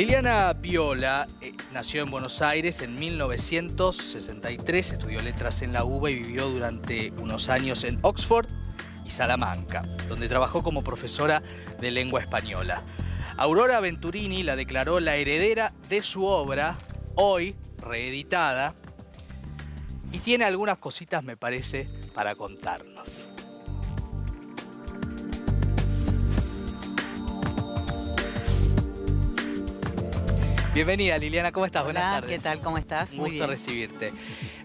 Liliana Viola eh, nació en Buenos Aires en 1963, estudió letras en la UBA y vivió durante unos años en Oxford y Salamanca, donde trabajó como profesora de lengua española. Aurora Venturini la declaró la heredera de su obra, hoy reeditada, y tiene algunas cositas, me parece, para contarnos. Bienvenida Liliana, ¿cómo estás? Buenas tardes. ¿qué tal? ¿Cómo estás? Un Muy gusto bien. recibirte.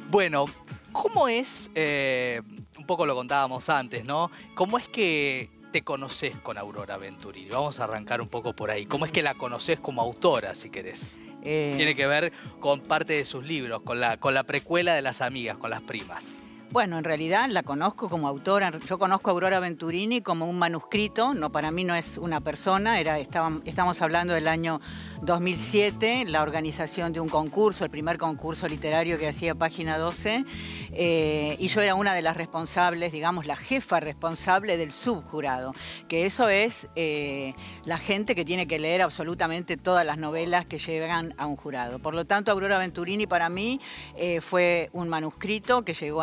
Bueno, ¿cómo es, eh, un poco lo contábamos antes, ¿no? ¿Cómo es que te conoces con Aurora Venturini? Vamos a arrancar un poco por ahí. ¿Cómo es que la conoces como autora, si querés? Eh, Tiene que ver con parte de sus libros, con la, con la precuela de las amigas, con las primas. Bueno, en realidad la conozco como autora. Yo conozco a Aurora Venturini como un manuscrito. No, para mí no es una persona. Era, estamos hablando del año 2007, la organización de un concurso, el primer concurso literario que hacía Página 12. eh, y yo era una de las responsables, digamos, la jefa responsable del subjurado. Que eso es eh, la gente que tiene que leer absolutamente todas las novelas que llegan a un jurado. Por lo tanto, Aurora Venturini para mí eh, fue un manuscrito que llegó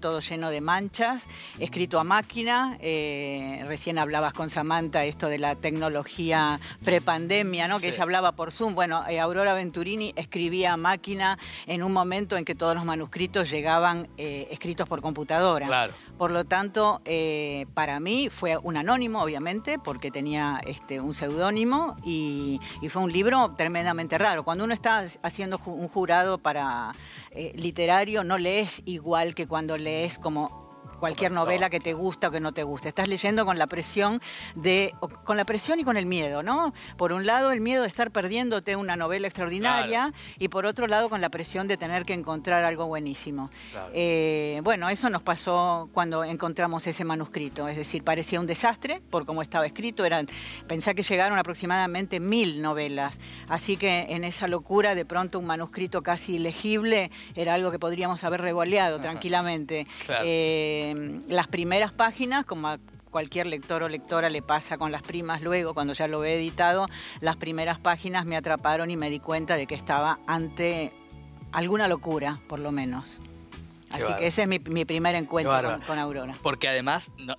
todo lleno de manchas, escrito a máquina. eh, recién hablabas con Samantha esto de la tecnología prepandemia, ¿no? Que ella hablaba por Zoom. Bueno, eh, Aurora Venturini escribía a máquina en un momento en que todos los manuscritos llegaban eh, escritos por computadora. Claro. Por lo tanto, eh, para mí fue un anónimo, obviamente, porque tenía este, un seudónimo y, fue un libro tremendamente raro. Cuando uno está haciendo un jurado para eh, literario, no lees igual que cuando lees como cualquier Correcto. novela que te gusta o que no te gusta. Estás leyendo con la presión de con la presión y con el miedo, ¿no? Por un lado el miedo de estar perdiéndote una novela extraordinaria y por otro lado con la presión de tener que encontrar algo buenísimo. Claro. Eh, bueno, eso nos pasó cuando encontramos ese manuscrito, es decir, parecía un desastre por cómo estaba escrito. Eran, pensá que llegaron aproximadamente mil novelas, así que en esa locura de pronto un manuscrito casi ilegible era algo que podríamos haber revoleado tranquilamente. Claro. Eh, las primeras páginas, como a cualquier lector o lectora le pasa con las primas luego, cuando ya lo he editado, las primeras páginas me atraparon y me di cuenta de que estaba ante alguna locura, por lo menos. Qué Así que ese es mi, mi primer encuentro con, con Aurora. Porque además, no-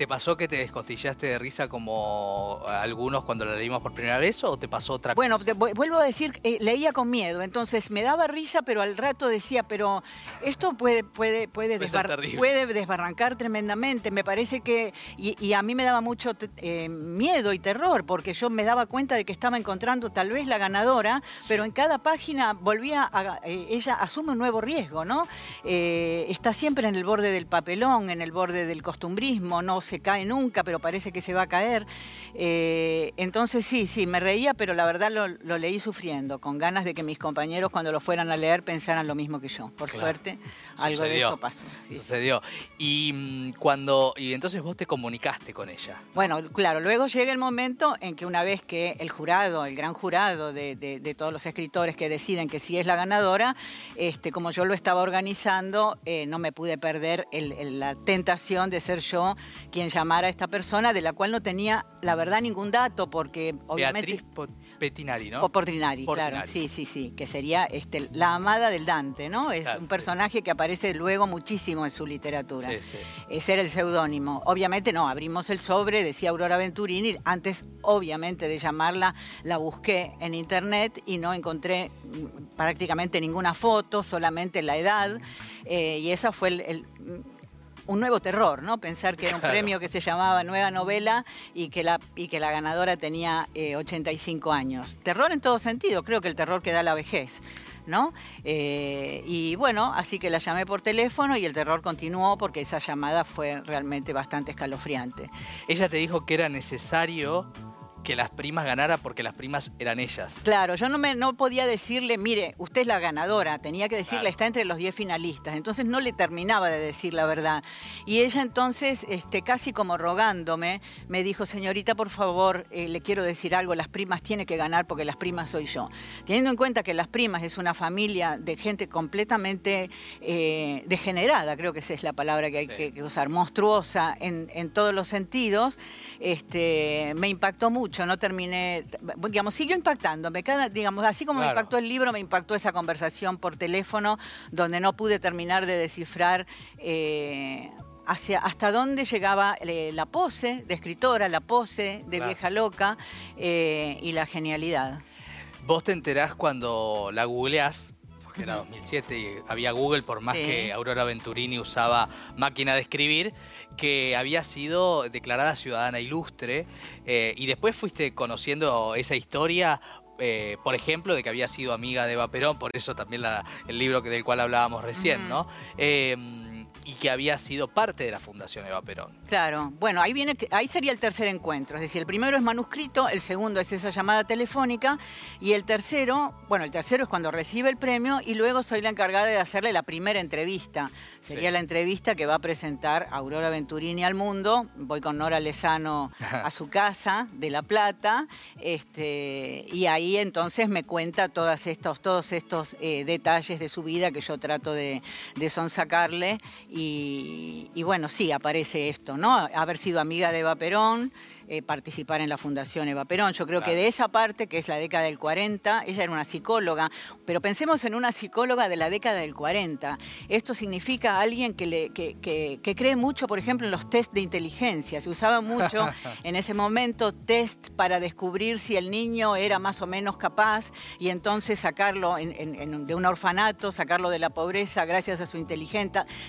¿te pasó que te descostillaste de risa como algunos cuando la leímos por primera vez o te pasó otra Bueno, te vu- vuelvo a decir, eh, leía con miedo, entonces me daba risa, pero al rato decía, pero esto puede, puede, puede, Puede desbar- desbarrancar tremendamente. Me parece que, y, y a mí me daba mucho eh, miedo y terror, porque yo me daba cuenta de que estaba encontrando tal vez la ganadora, pero en cada página volvía a, eh, ella asume un nuevo riesgo, ¿no? Está siempre en el borde del papelón, en el borde del costumbrismo, no se cae nunca, pero parece que se va a caer. Eh, entonces sí, sí, me reía, pero la verdad lo, lo leí sufriendo, con ganas de que mis compañeros cuando lo fueran a leer pensaran lo mismo que yo. Por Claro. suerte, algo de eso pasó. sí. Sucedió. Y mm, cuando. Y entonces vos te comunicaste con ella. Bueno, claro, luego llega el momento en que una vez que el jurado, el gran jurado de, de- de todos los escritores que deciden que sí es la ganadora, este, como yo lo estaba organizando, eh, no me pude perder el- el- la tentación de ser yo quien llamara a esta persona, de la cual no tenía, la verdad, ningún dato, porque obviamente... Beatriz Petinari, ¿no? O Portinari, claro, Portinari. sí, sí, sí, que sería este, la amada del Dante, ¿no? Es Claro, un sí. personaje que aparece luego muchísimo en su literatura. Sí, sí. Ese era el seudónimo. Obviamente no, abrimos el sobre, decía Aurora Venturini. Antes, obviamente, de llamarla, la busqué en internet y no encontré mm, prácticamente ninguna foto, solamente la edad. eh, y esa fue el- el, un nuevo terror, ¿no? Pensar que era un Claro. premio que se llamaba Nueva Novela y que la, y que la ganadora tenía eh, 85 años. Terror en todo sentido, creo que el terror que da la vejez. ¿No? Eh, y bueno, así que la llamé por teléfono y el terror continuó porque esa llamada fue realmente bastante escalofriante. Ella te dijo que era necesario que las primas ganaran porque las primas eran ellas. Claro, yo no, me, no podía decirle, mire, usted es la ganadora, tenía que decirle, Claro. está entre los 10 finalistas, entonces no le terminaba de decir la verdad. Y ella entonces, este, casi como rogándome, me dijo, señorita, por favor, eh, le quiero decir algo, las primas tiene que ganar porque las primas soy yo. Teniendo en cuenta que las primas es una familia de gente completamente eh, degenerada, creo que esa es la palabra que hay Sí. que, que usar, monstruosa en, en todos los sentidos, este, me impactó mucho mucho, no terminé, digamos, siguió impactándome. Cada, digamos, así como me impactó el libro, me impactó esa conversación por teléfono, donde no pude terminar de descifrar. Eh, hacia, hasta dónde llegaba eh, la pose de escritora, la pose de vieja loca eh, y la genialidad. Vos te enterás cuando la googleás, porque era 2007 y había Google, por más que Aurora Venturini usaba máquina de escribir, que había sido declarada ciudadana ilustre eh, y después fuiste conociendo esa historia por ejemplo, de que había sido amiga de Eva Perón, por eso también el libro del cual hablábamos recién, ¿no? Y que había sido parte de la Fundación Eva Perón. Claro, bueno, ahí viene, ahí sería el tercer encuentro, es decir, el primero es manuscrito, el segundo es esa llamada telefónica y el tercero, bueno, el tercero es cuando recibe el premio y luego soy la encargada de hacerle la primera entrevista. Sería la entrevista que va a presentar Aurora Venturini al mundo. Voy con Nora Lezano a su casa de La Plata, este, y ahí entonces me cuenta todos estos, todos estos eh, detalles de su vida que yo trato de, de sonsacarle y, bueno, sí, aparece esto, ¿no? Haber sido amiga de Eva Perón, eh, participar en la Fundación Eva Perón. Yo creo que de esa parte, que es la década del 40, ella era una psicóloga, pero pensemos en una psicóloga de la década del 40. Esto significa alguien que, le, que, cree mucho, por ejemplo, en los test de inteligencia. Se usaba mucho en ese momento test para descubrir si el niño era más o menos capaz y entonces sacarlo de un orfanato, sacarlo de la pobreza gracias a su,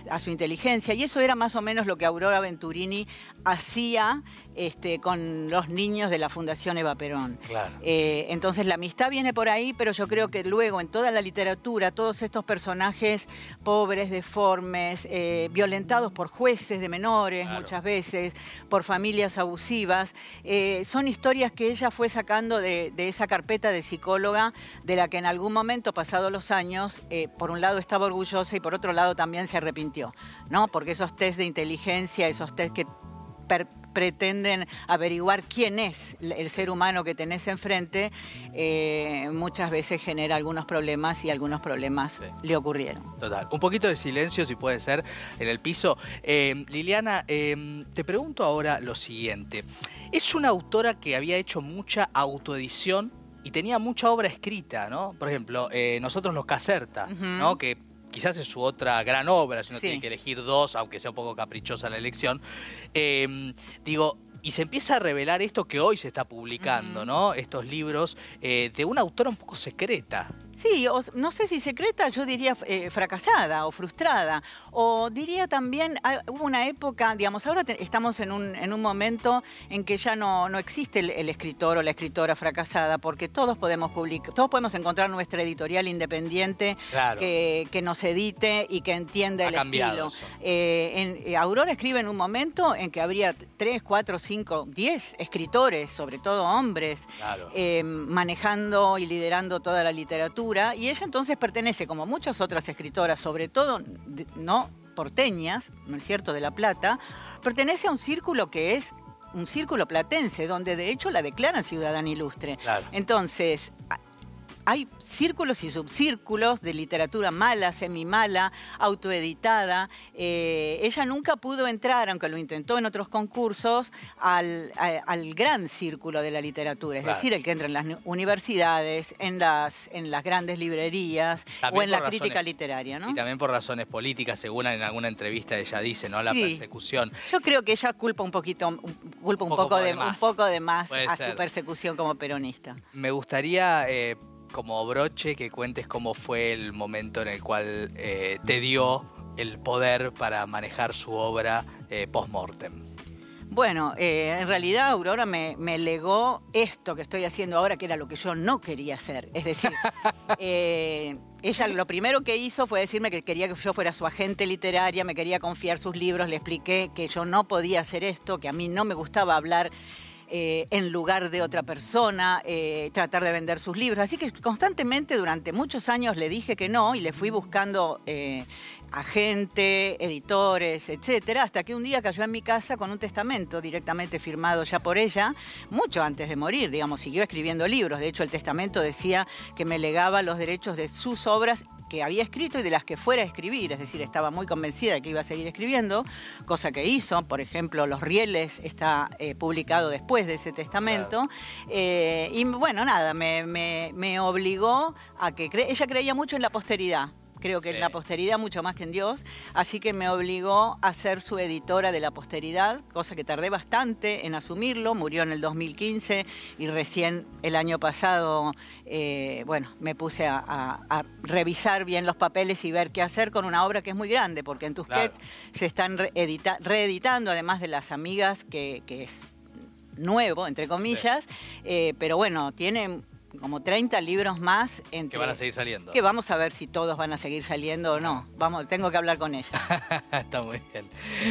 a su inteligencia. Y eso era más o menos lo que Aurora Venturini hacía este, con los niños de la Fundación Eva Perón. Eh, entonces la amistad viene por ahí, pero yo creo que luego en toda la literatura, todos estos personajes pobres, deformes, eh, violentados por jueces de menores muchas veces, por familias abusivas, eh, son historias que ella fue sacando de, esa carpeta de psicóloga, de la que en algún momento, pasados los años, por un lado estaba orgullosa y por otro lado también se arrepintió, ¿no? Porque esos test de inteligencia, esos test que pretenden averiguar quién es el ser humano que tenés enfrente, eh, muchas veces genera algunos problemas y algunos problemas le ocurrieron. Total. Un poquito de silencio, si puede ser, en el piso. Eh, Liliana, eh, te pregunto ahora lo siguiente. Es una autora que había hecho mucha autoedición y tenía mucha obra escrita, ¿no? Por ejemplo, nosotros los Caserta, ¿no? Que quizás es su otra gran obra, si uno tiene que elegir dos, aunque sea un poco caprichosa la elección. Em, digo, y se empieza a revelar esto que hoy se está publicando, ¿no? Estos libros eh, de una autora un poco secreta. Sí, no sé si secreta, yo diría eh, fracasada o frustrada. O diría también, ah, hubo una época, digamos, ahora estamos en un, en un momento en que ya no, no existe el, escritor o la escritora fracasada, porque todos podemos publicar, todos podemos encontrar nuestra editorial independiente que, nos edite y que entienda el estilo. Eh, en, eh, Aurora escribe en un momento en que habría tres, cuatro, cinco, diez escritores, sobre todo hombres, manejando y liderando toda la literatura y ella entonces pertenece, como muchas otras escritoras, sobre todo no porteñas, ¿no es cierto?, de La Plata, pertenece a un círculo que es un círculo platense, donde de hecho la declaran ciudadana ilustre. Entonces, hay círculos y subcírculos de literatura mala, semi-mala, autoeditada. Eh, ella nunca pudo entrar, aunque lo intentó en otros concursos, al, gran círculo de la literatura, es decir, el que entra en las universidades, en las, en las grandes librerías o en la crítica literaria. Y también por razones políticas, según en alguna entrevista ella dice, ¿no? La persecución. Yo creo que ella culpa un poquito, culpa un, poco, de, un poco de más a su persecución como peronista. Me gustaría eh, como broche que cuentes cómo fue el momento en el cual eh, te dio el poder para manejar su obra eh, post-mortem. Bueno, eh, en realidad Aurora me, legó esto que estoy haciendo ahora, que era lo que yo no quería hacer. Es decir, ella lo primero que hizo fue decirme que quería que yo fuera su agente literaria, me quería confiar sus libros, le expliqué que yo no podía hacer esto, que a mí no me gustaba hablar eh, en lugar de otra persona, eh, tratar de vender sus libros. Así que constantemente durante muchos años le dije que no y le fui buscando eh, agente, editores, etcétera, hasta que un día cayó en mi casa con un testamento directamente firmado ya por ella, mucho antes de morir, digamos, siguió escribiendo libros. De hecho, el testamento decía que me legaba los derechos de sus obras que había escrito y de las que fuera a escribir, es decir, estaba muy convencida de que iba a seguir escribiendo, cosa que hizo, por ejemplo, Los Rieles está eh, publicado después de ese testamento, eh, y bueno, nada, me, me obligó a que, ella creía mucho en la posteridad, creo que en la posteridad mucho más que en Dios, así que me obligó a ser su editora de la posteridad, cosa que tardé bastante en asumirlo, murió en el 2015 y recién el año pasado, eh, bueno, me puse a, revisar bien los papeles y ver qué hacer con una obra que es muy grande, porque en Tusquet se están reeditando, además de las amigas, que, es nuevo, entre comillas, eh, pero bueno, tiene como 30 libros más. Entre, que van a seguir saliendo. Que vamos a ver si todos van a seguir saliendo o no. Vamos, tengo que hablar con ella. Está muy bien.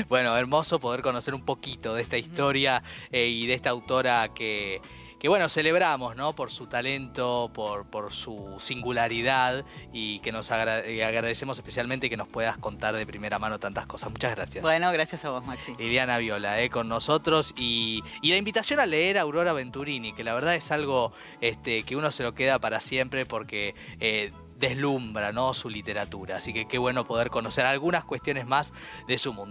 Bueno, hermoso poder conocer un poquito de esta historia eh, y de esta autora que que bueno, celebramos, ¿no? Por su talento, por, por su singularidad y que nos agradecemos especialmente que nos puedas contar de primera mano tantas cosas. Muchas gracias. Bueno, gracias a vos, Maxi. Liliana Viola, ¿eh? con nosotros y, la invitación a leer a Aurora Venturini, que la verdad es algo este, que uno se lo queda para siempre porque... Eh, deslumbra ¿no? su literatura. Así que qué bueno poder conocer algunas cuestiones más de su mundo.